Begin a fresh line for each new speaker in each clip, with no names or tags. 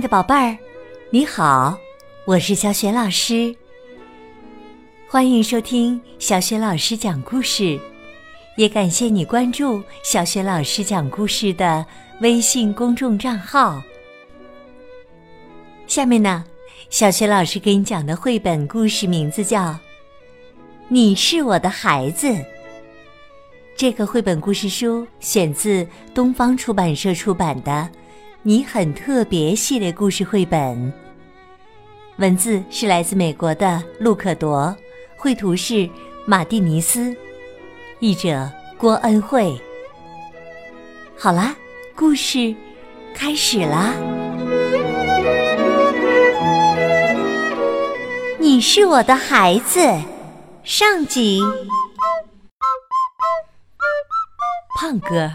的宝贝儿，你好，我是小雪老师。欢迎收听小雪老师讲故事，也感谢你关注小雪老师讲故事的微信公众账号。下面呢，小雪老师给你讲的绘本故事名字叫《你是我的孩子》。这个绘本故事书选自东方出版社出版的。你很特别系列故事绘本，文字是来自美国的路可多，绘图是马蒂尼斯，译者郭恩惠。好啦，故事开始啦！你是我的孩子，上集。胖哥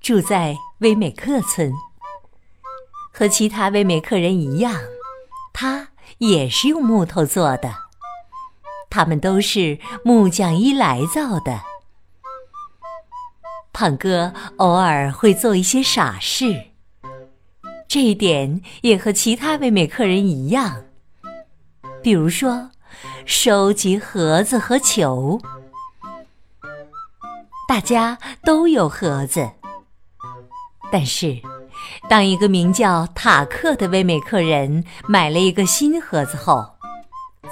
住在威美克村。和其他威美客人一样，他也是用木头做的。他们都是木匠伊莱造的。胖哥偶尔会做一些傻事，这一点也和其他威美客人一样。比如说，收集盒子和球。大家都有盒子，但是。当一个名叫塔克的威美克人买了一个新盒子后，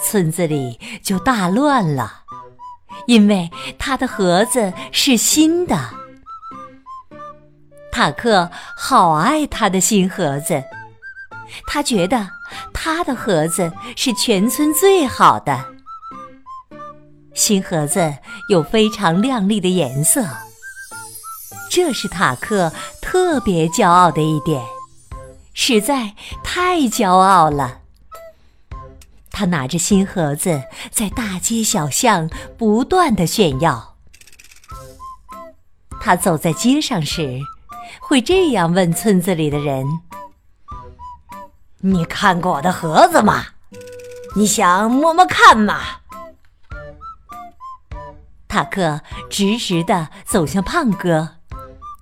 村子里就大乱了，因为他的盒子是新的。塔克好爱他的新盒子，他觉得他的盒子是全村最好的。新盒子有非常亮丽的颜色。这是塔克特别骄傲的一点，实在太骄傲了。他拿着新盒子在大街小巷不断的炫耀。他走在街上时，会这样问村子里的人：“
你看过我的盒子吗？你想摸摸看吗？”
塔克直直的走向胖哥。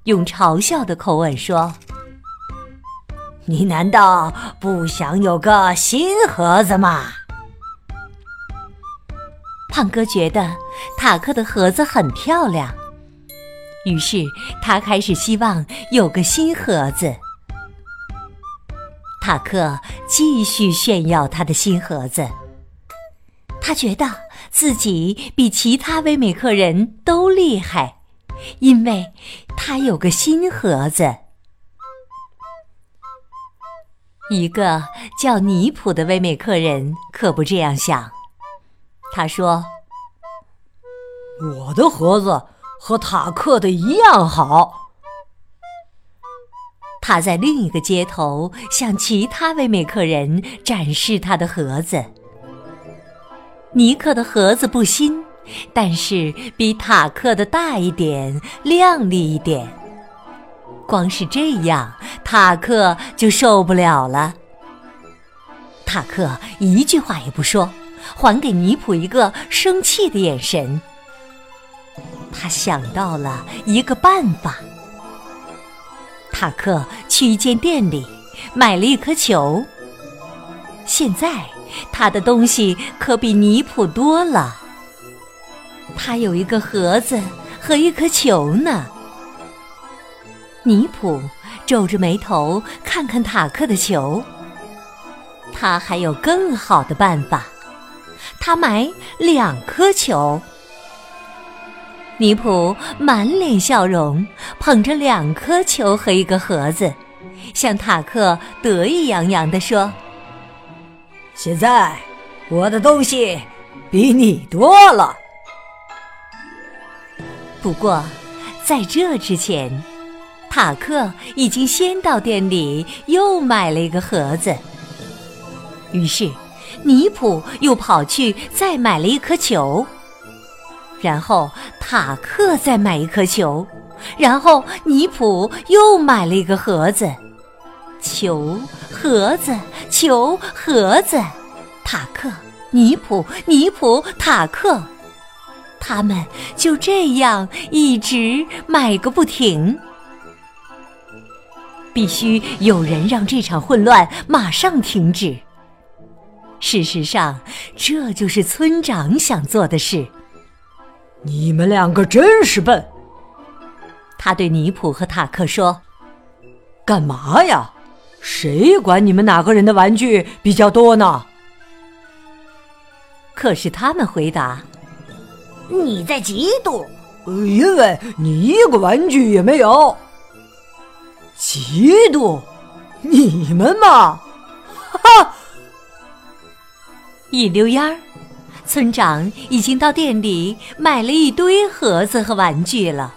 用嘲笑的口吻说：“
你难道不想有个新盒子吗？”
胖哥觉得塔克的盒子很漂亮，于是他开始希望有个新盒子。塔克继续炫耀他的新盒子，他觉得自己比其他威美克人都厉害。因为他有个新盒子。一个叫尼普的威美客人可不这样想。他说：“
我的盒子和塔克的一样好。”
他在另一个街头向其他威美客人展示他的盒子。尼克的盒子不新。但是比塔克的大一点，亮丽一点。光是这样，塔克就受不了了。塔克一句话也不说，还给尼普一个生气的眼神。他想到了一个办法。塔克去一间店里买了一颗球。现在他的东西可比尼普多了。他有一个盒子和一颗球呢。尼普皱着眉头看看塔克的球。他还有更好的办法，他买两颗球。尼普满脸笑容，捧着两颗球和一个盒子，向塔克得意洋洋地说：“
现在我的东西比你多了。”
不过，在这之前，塔克已经先到店里又买了一个盒子。于是，尼普又跑去再买了一颗球。然后，塔克再买一颗球。然后，尼普又买了一个盒子。球，盒子，球，盒子。塔克，尼普，尼普，塔克。他们就这样一直买个不停。必须有人让这场混乱马上停止。事实上，这就是村长想做的事。
你们两个真是笨，
他对尼普和塔克说：“
干嘛呀？谁管你们哪个人的玩具比较多呢？”
可是他们回答：“
你在嫉妒，
因为你一个玩具也没有。嫉妒？你们嘛，哈哈！”
一溜烟儿，村长已经到店里买了一堆盒子和玩具了。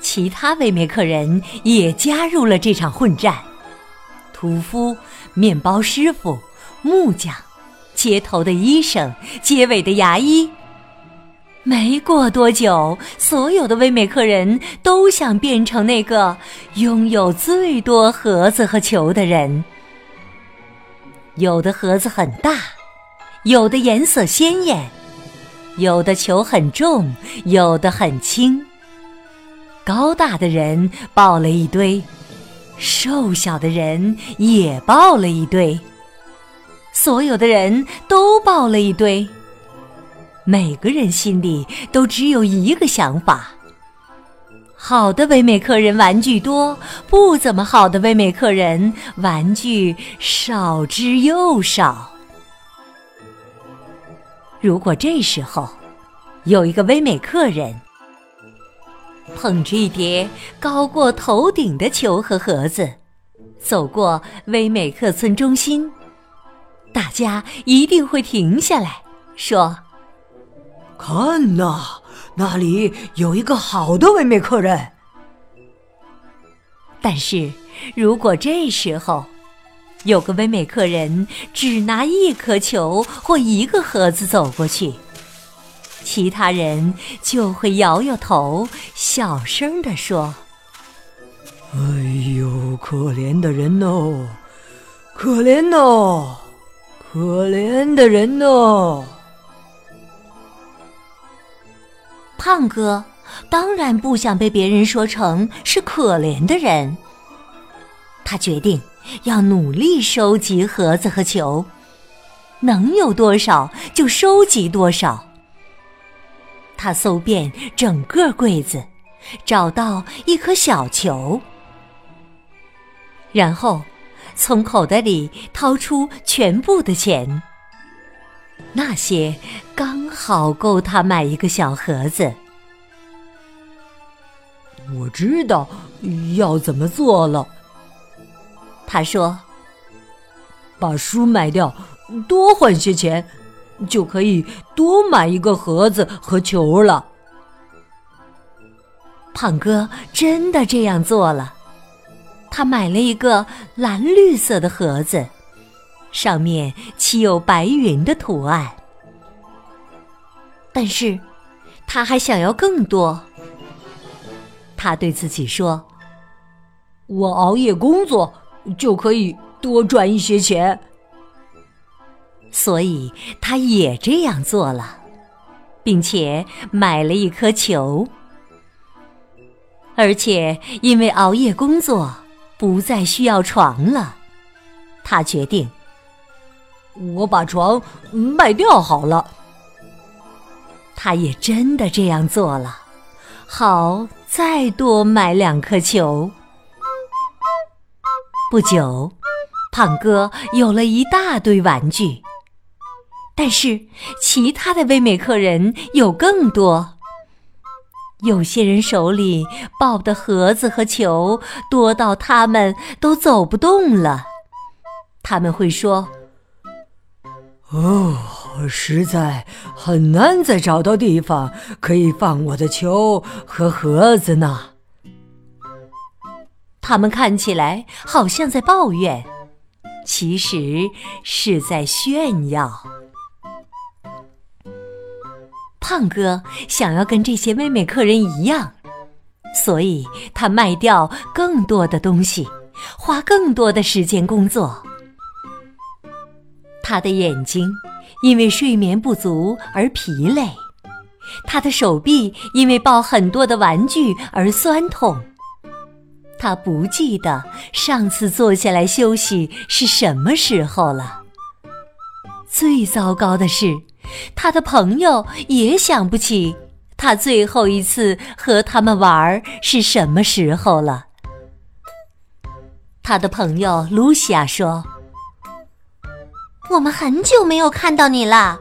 其他威美客人也加入了这场混战：屠夫、面包师傅、木匠、街头的医生、街尾的牙医。没过多久，所有的威美克人都想变成那个拥有最多盒子和球的人。有的盒子很大，有的颜色鲜艳，有的球很重，有的很轻。高大的人抱了一堆，瘦小的人也抱了一堆，所有的人都抱了一堆。每个人心里都只有一个想法。好的唯美客人玩具多，不怎么好的唯美客人玩具少之又少。如果这时候有一个唯美客人捧着一叠高过头顶的球和盒子，走过威美克村中心，大家一定会停下来说：“
看呐！”那里有一个好的唯美客人，
但是如果这时候有个唯美客人只拿一颗球或一个盒子走过去，其他人就会摇摇头，小声地说：“
哎呦，可怜的人哦，可怜哦，可怜的人哦。”
胖哥当然不想被别人说成是可怜的人。他决定要努力收集盒子和球，能有多少就收集多少。他搜遍整个柜子，找到一颗小球，然后从口袋里掏出全部的钱。那些刚好够他买一个小盒子。
我知道要怎么做了。
他说：“
把书卖掉，多换些钱，就可以多买一个盒子和球了。”
胖哥真的这样做了。他买了一个蓝绿色的盒子。上面漆有白云的图案，但是他还想要更多。他对自己说：“
我熬夜工作就可以多赚一些钱。”
所以他也这样做了，并且买了一颗球，而且因为熬夜工作不再需要床了，他决定。
我把床卖掉好了。
他也真的这样做了，好再多买两颗球。不久，胖哥有了一大堆玩具，但是其他的威美客人有更多。有些人手里抱的盒子和球多到他们都走不动了，他们会说。
哦，实在很难再找到地方可以放我的球和盒子呢。
他们看起来好像在抱怨，其实是在炫耀。胖哥想要跟这些妹妹客人一样，所以他卖掉更多的东西，花更多的时间工作。他的眼睛因为睡眠不足而疲累，他的手臂因为抱很多的玩具而酸痛，他不记得上次坐下来休息是什么时候了。最糟糕的是，他的朋友也想不起他最后一次和他们玩是什么时候了。他的朋友露西亚说：“
我们很久没有看到你了。”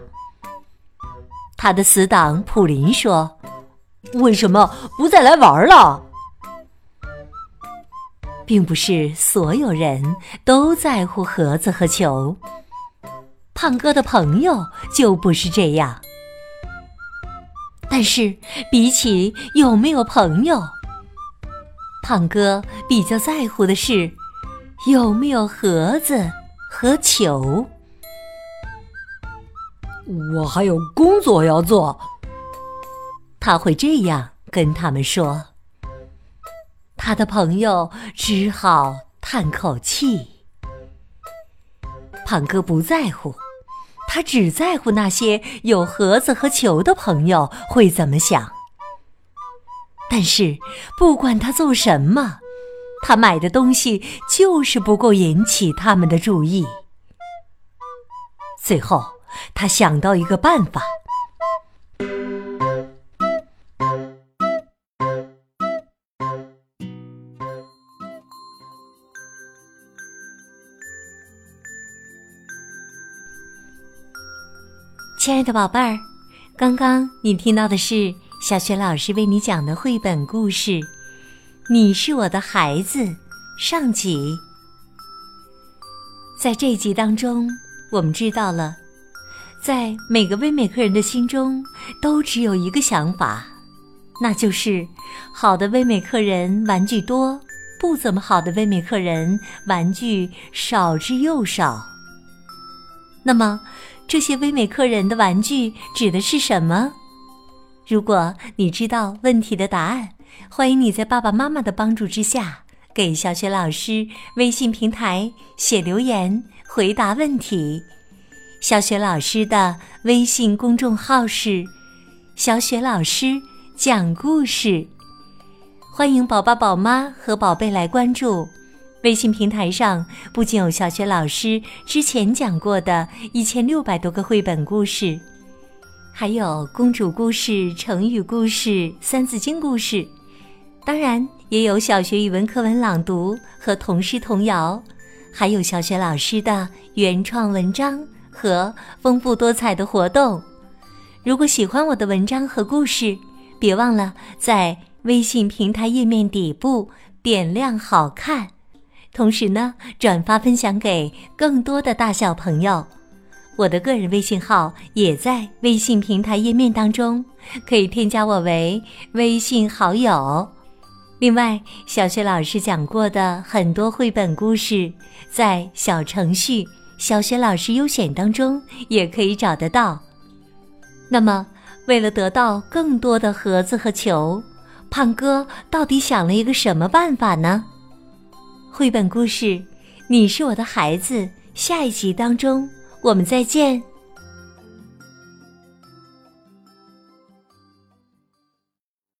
他的死党普林说：“为什么不再来玩了？”并不是所有人都在乎盒子和球。胖哥的朋友就不是这样。但是比起有没有朋友，胖哥比较在乎的是有没有盒子和球。
我还有工作要做，
他会这样跟他们说。他的朋友只好叹口气。胖哥不在乎，他只在乎那些有盒子和球的朋友会怎么想。但是不管他做什么，他买的东西就是不够引起他们的注意。最后，他想到一个办法。亲爱的宝贝儿，刚刚你听到的是小雪老师为你讲的绘本故事《你是我的孩子》上集。在这集当中，我们知道了，在每个微美客人的心中，都只有一个想法，那就是好的微美客人玩具多，不怎么好的微美客人玩具少之又少。那么，这些微美客人的玩具指的是什么？如果你知道问题的答案，欢迎你在爸爸妈妈的帮助之下，给小雪老师微信平台写留言回答问题。小雪老师的微信公众号是“小雪老师讲故事”，欢迎宝宝、宝妈和宝贝来关注。微信平台上不仅有小学老师之前讲过的一千六百多个绘本故事，还有公主故事、成语故事、三字经故事，当然也有小学语文课文朗读和童诗童谣，还有小学老师的原创文章和丰富多彩的活动。如果喜欢我的文章和故事，别忘了在微信平台页面底部点亮“好看”。同时呢，转发分享给更多的大小朋友。我的个人微信号也在微信平台页面当中，可以添加我为微信好友。另外，小学老师讲过的很多绘本故事，在小程序“小学老师优选”当中也可以找得到。那么，为了得到更多的盒子和球，胖哥到底想了一个什么办法呢？绘本故事《你是我的孩子》下一集当中，我们再见。